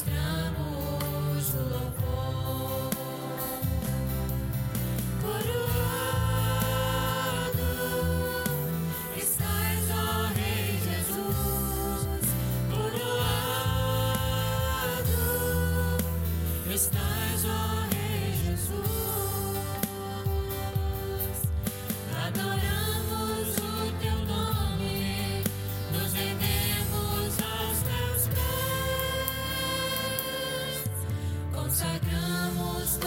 mostramos o. consagramos